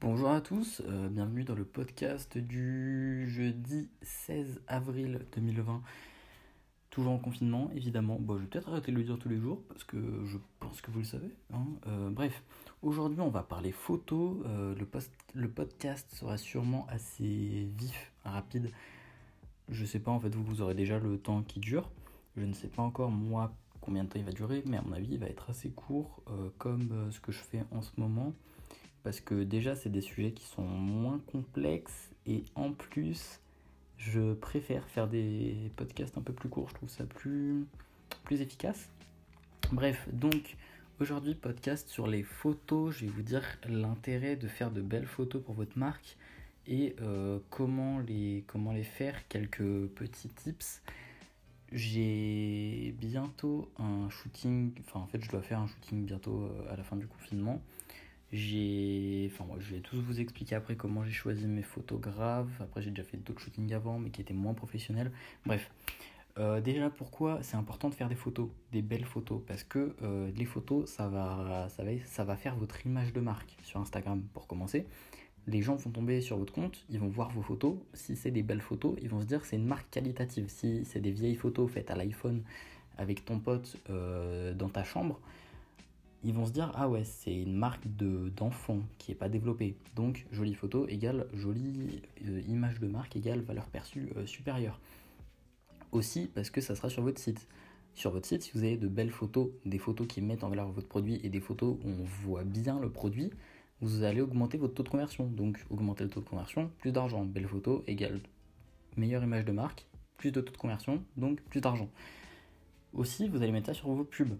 Bonjour à tous, euh, bienvenue dans le podcast du jeudi 16 avril 2020. Toujours en confinement, évidemment. Bon, je vais peut-être arrêter de le dire tous les jours parce que je pense que vous le savez. hein. Euh, bref, aujourd'hui on va parler photo. Euh, le, podcast sera sûrement assez vif, rapide. Je sais pas, en fait, vous, vous aurez déjà le temps qui dure. Je ne sais pas encore, moi, combien de temps il va durer, mais à mon avis, il va être assez court, comme ce que je fais en ce moment parce que déjà c'est des sujets qui sont moins complexes et en plus je préfère faire des podcasts un peu plus courts, je trouve ça plus, plus efficace. Bref, donc aujourd'hui podcast sur les photos, je vais vous dire l'intérêt de faire de belles photos pour votre marque et euh, comment, les, comment les faire, quelques petits tips. J'ai bientôt un shooting, enfin en fait je dois faire un shooting bientôt euh, à la fin du confinement. J'ai. Enfin, moi, je vais tous vous expliquer après comment j'ai choisi mes photographes. Après, j'ai déjà fait d'autres shootings avant, mais qui étaient moins professionnels. Bref. Euh, déjà, pourquoi c'est important de faire des photos, des belles photos? Parce que euh, les photos, ça va, ça, va, ça va faire votre image de marque sur Instagram, pour commencer. Les gens vont tomber sur votre compte, ils vont voir vos photos. Si c'est des belles photos, ils vont se dire c'est une marque qualitative. Si c'est des vieilles photos faites à l'iPhone avec ton pote euh, dans ta chambre, ils vont se dire ah ouais c'est une marque de d'enfant qui est pas développée. Donc jolie photo égale jolie euh, image de marque égale valeur perçue euh, supérieure. Aussi parce que ça sera sur votre site. Sur votre site si vous avez de belles photos des photos qui mettent en valeur votre produit et des photos où on voit bien le produit vous allez augmenter votre taux de conversion. Donc augmenter le taux de conversion plus d'argent. Belle photo égale meilleure image de marque plus de taux de conversion donc plus d'argent. Aussi vous allez mettre ça sur vos pubs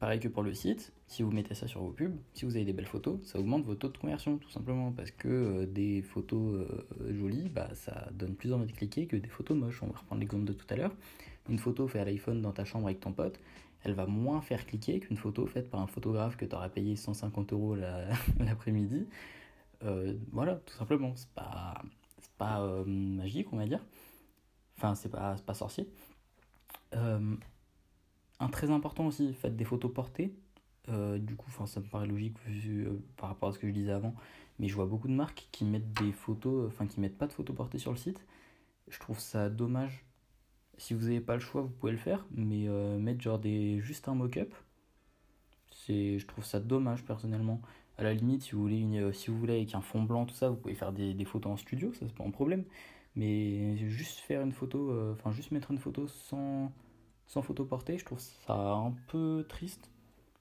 Pareil que pour le site, si vous mettez ça sur vos pubs, si vous avez des belles photos, ça augmente votre taux de conversion tout simplement parce que euh, des photos euh, jolies, bah, ça donne plus envie de cliquer que des photos moches. On va reprendre l'exemple de tout à l'heure. Une photo faite à l'iPhone dans ta chambre avec ton pote, elle va moins faire cliquer qu'une photo faite par un photographe que tu auras payé 150 euros la- l'après-midi. Euh, voilà, tout simplement. C'est pas, pas magique, on va dire. Enfin, c'est pas, pas sorcier. Euh, un très important aussi, faites des photos portées. Euh, du coup, ça me paraît logique euh, par rapport à ce que je disais avant, mais je vois beaucoup de marques qui mettent des photos, enfin qui mettent pas de photos portées sur le site. Je trouve ça dommage. Si vous n'avez pas le choix, vous pouvez le faire, mais euh, mettre genre des juste un mock-up, je trouve ça dommage personnellement. À la limite, si vous voulez euh, si vous voulez avec un fond blanc tout ça, vous pouvez faire des, des photos en studio, ça c'est pas un problème. Mais juste faire une photo, euh, enfin juste mettre une photo sans sans photo portée, je trouve ça un peu triste.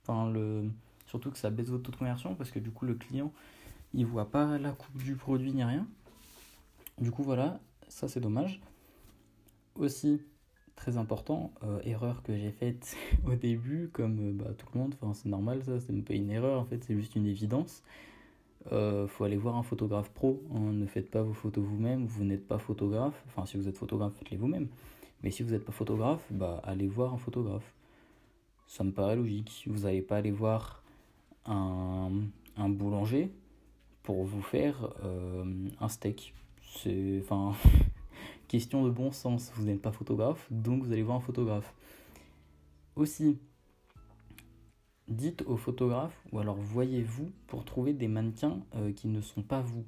Enfin, le... Surtout que ça baisse votre taux de conversion parce que du coup, le client, il voit pas la coupe du produit ni rien. Du coup, voilà, ça c'est dommage. Aussi, très important, euh, erreur que j'ai faite au début, comme euh, bah, tout le monde, c'est normal ça, c'est pas une erreur en fait, c'est juste une évidence. Euh, faut aller voir un photographe pro, hein, ne faites pas vos photos vous-même, vous n'êtes pas photographe, enfin si vous êtes photographe, faites-les vous-même. Mais si vous n'êtes pas photographe, bah allez voir un photographe. Ça me paraît logique. Vous n'allez pas aller voir un, boulanger pour vous faire euh, un steak. C'est enfin question de bon sens. Vous n'êtes pas photographe, donc vous allez voir un photographe. Aussi, dites au photographe ou alors voyez-vous pour trouver des mannequins euh, qui ne sont pas vous.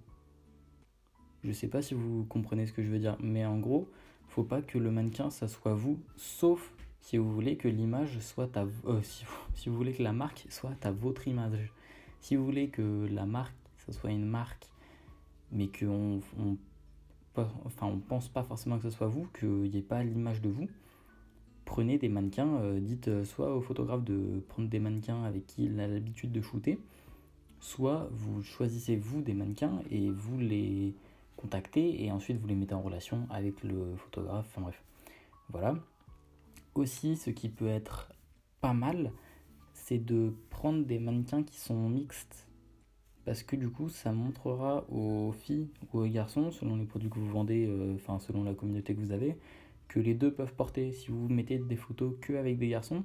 Je sais pas si vous comprenez ce que je veux dire, mais en gros, faut pas que le mannequin ça soit vous, sauf si vous voulez que l'image soit euh, si, vous, si vous voulez que la marque soit à votre image. Si vous voulez que la marque ça soit une marque, mais que on, enfin on pense pas forcément que ce soit vous, qu'il n'y ait pas l'image de vous. Prenez des mannequins, euh, dites euh, soit au photographe de prendre des mannequins avec qui il a l'habitude de shooter, soit vous choisissez vous des mannequins et vous les contactez et ensuite vous les mettez en relation avec le photographe, enfin bref. Voilà. Aussi, ce qui peut être pas mal, c'est de prendre des mannequins qui sont mixtes. Parce que du coup, ça montrera aux filles ou aux garçons, selon les produits que vous vendez, euh, enfin selon la communauté que vous avez, que les deux peuvent porter. Si vous mettez des photos que avec des garçons,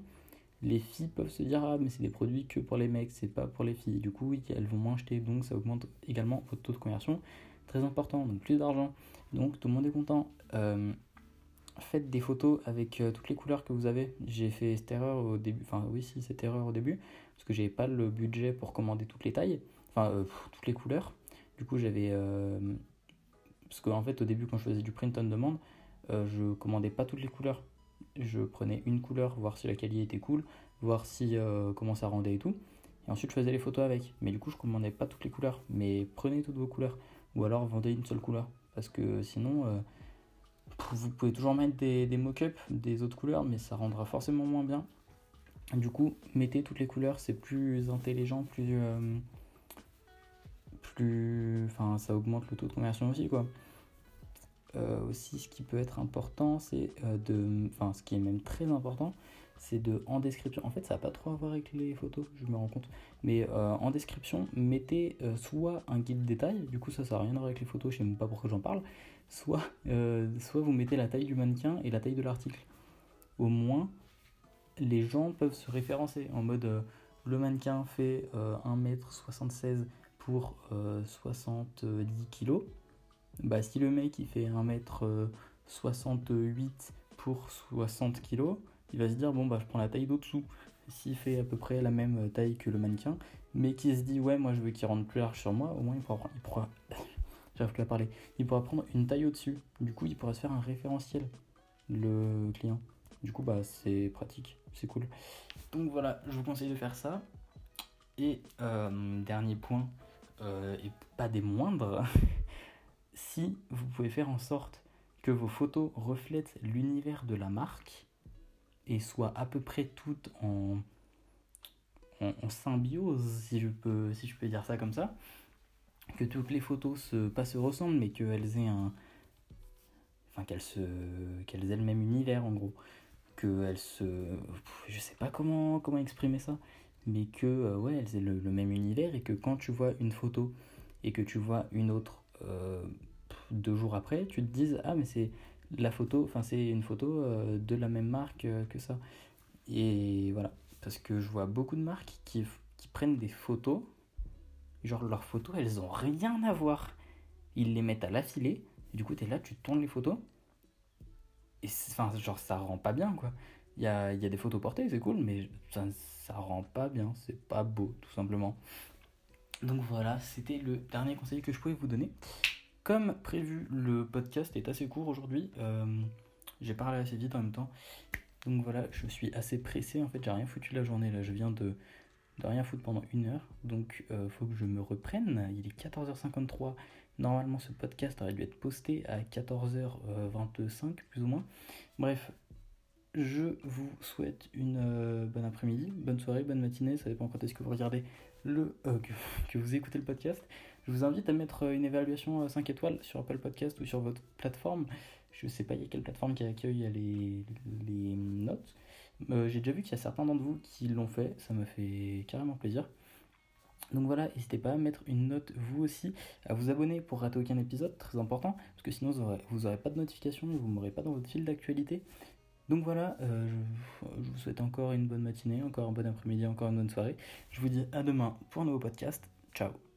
les filles peuvent se dire ah mais c'est des produits que pour les mecs, c'est pas pour les filles. Du coup, elles vont moins acheter, donc ça augmente également votre taux de conversion. Très important, donc plus d'argent. Donc tout le monde est content. Euh, faites des photos avec euh, toutes les couleurs que vous avez. J'ai fait cette erreur au début, enfin oui si cette erreur au début, parce que j'avais pas le budget pour commander toutes les tailles, enfin euh, toutes les couleurs. Du coup, j'avais. parce qu'en fait, au début, quand je faisais du print on demande, je commandais pas toutes les couleurs. Je prenais une couleur, voir si la qualité était cool, voir si comment ça rendait et tout. Et ensuite, je faisais les photos avec. Mais du coup, je commandais pas toutes les couleurs. Mais prenez toutes vos couleurs. Ou alors vendez une seule couleur. Parce que sinon, euh, vous pouvez toujours mettre des, mock-ups des autres couleurs, mais ça rendra forcément moins bien. Du coup, mettez toutes les couleurs, c'est plus intelligent, plus. Euh, plus. Enfin, ça augmente le taux de conversion aussi, quoi. Euh, aussi, ce qui peut être important, c'est de. Enfin, ce qui est même très important, c'est de en description. En fait, ça n'a pas trop à voir avec les photos, je me rends compte. Mais euh, en description, mettez euh, soit un guide détail, du coup, ça, ça n'a rien à voir avec les photos, je sais même pas pourquoi j'en parle. Soit, euh, soit vous mettez la taille du mannequin et la taille de l'article. Au moins, les gens peuvent se référencer en mode le mannequin fait 1m76 pour 70 kg. Bah, si le mec il fait 1m68 pour 60 kg, il va se dire bon bah je prends la taille d'au-dessous. S'il fait à peu près la même taille que le mannequin, mais qui se dit ouais moi je veux qu'il rentre plus large sur moi, au moins il pourra, il pourra j'arrive plus à parler, il pourra prendre une taille au-dessus. Du coup il pourra se faire un référentiel, le client. Du coup bah c'est pratique, c'est cool. Donc voilà, je vous conseille de faire ça. Et euh, dernier point, euh, et pas des moindres, si vous pouvez faire en sorte que vos photos reflètent l'univers de la marque, et soient à peu près toutes en, symbiose, si je, peux, si je peux dire ça comme ça. Que toutes les photos se, pas se ressemblent, mais qu'elles aient un. Enfin, qu'elles, se, qu'elles aient le même univers en gros. Qu'elles se. Je sais pas comment, comment exprimer ça, mais que euh, ouais, elles aient le, même univers et que quand tu vois une photo et que tu vois une autre euh, deux jours après, tu te dises Ah, mais c'est la photo, enfin c'est une photo euh, de la même marque euh, que ça. Et voilà, parce que je vois beaucoup de marques qui, qui prennent des photos, genre leurs photos, elles ont rien à voir. Ils les mettent à l'affilée, du coup tu es là, tu tournes les photos, et enfin genre ça rend pas bien quoi. Il y a, y a, des photos portées, c'est cool, mais ça, ça rend pas bien, c'est pas beau tout simplement. Donc voilà, c'était le dernier conseil que je pouvais vous donner. Comme prévu, le podcast est assez court aujourd'hui. Euh, j'ai parlé assez vite en même temps. Donc voilà, je suis assez pressé. En fait, j'ai rien foutu la journée là. Je viens de, de rien foutre pendant une heure. Donc il euh, faut que je me reprenne. Il est 14h53. Normalement, ce podcast aurait dû être posté à 14h25, plus ou moins. Bref, je vous souhaite une euh, bonne après-midi, bonne soirée, bonne matinée. Ça dépend quand est-ce que vous regardez le. que, que vous écoutez le podcast. Je vous invite à mettre une évaluation 5 euh, étoiles sur Apple Podcast ou sur votre plateforme. Je sais pas, il y a quelle plateforme qui accueille les, notes. Euh, j'ai déjà vu qu'il y a certains d'entre vous qui l'ont fait, ça me fait carrément plaisir. Donc voilà, n'hésitez pas à mettre une note vous aussi, à vous abonner pour rater aucun épisode, très important, parce que sinon vous n'aurez pas de notification vous m'aurez pas dans votre fil d'actualité. Donc voilà, euh, je, vous souhaite encore une bonne matinée, encore un bon après-midi, encore une bonne soirée. Je vous dis à demain pour un nouveau podcast. Ciao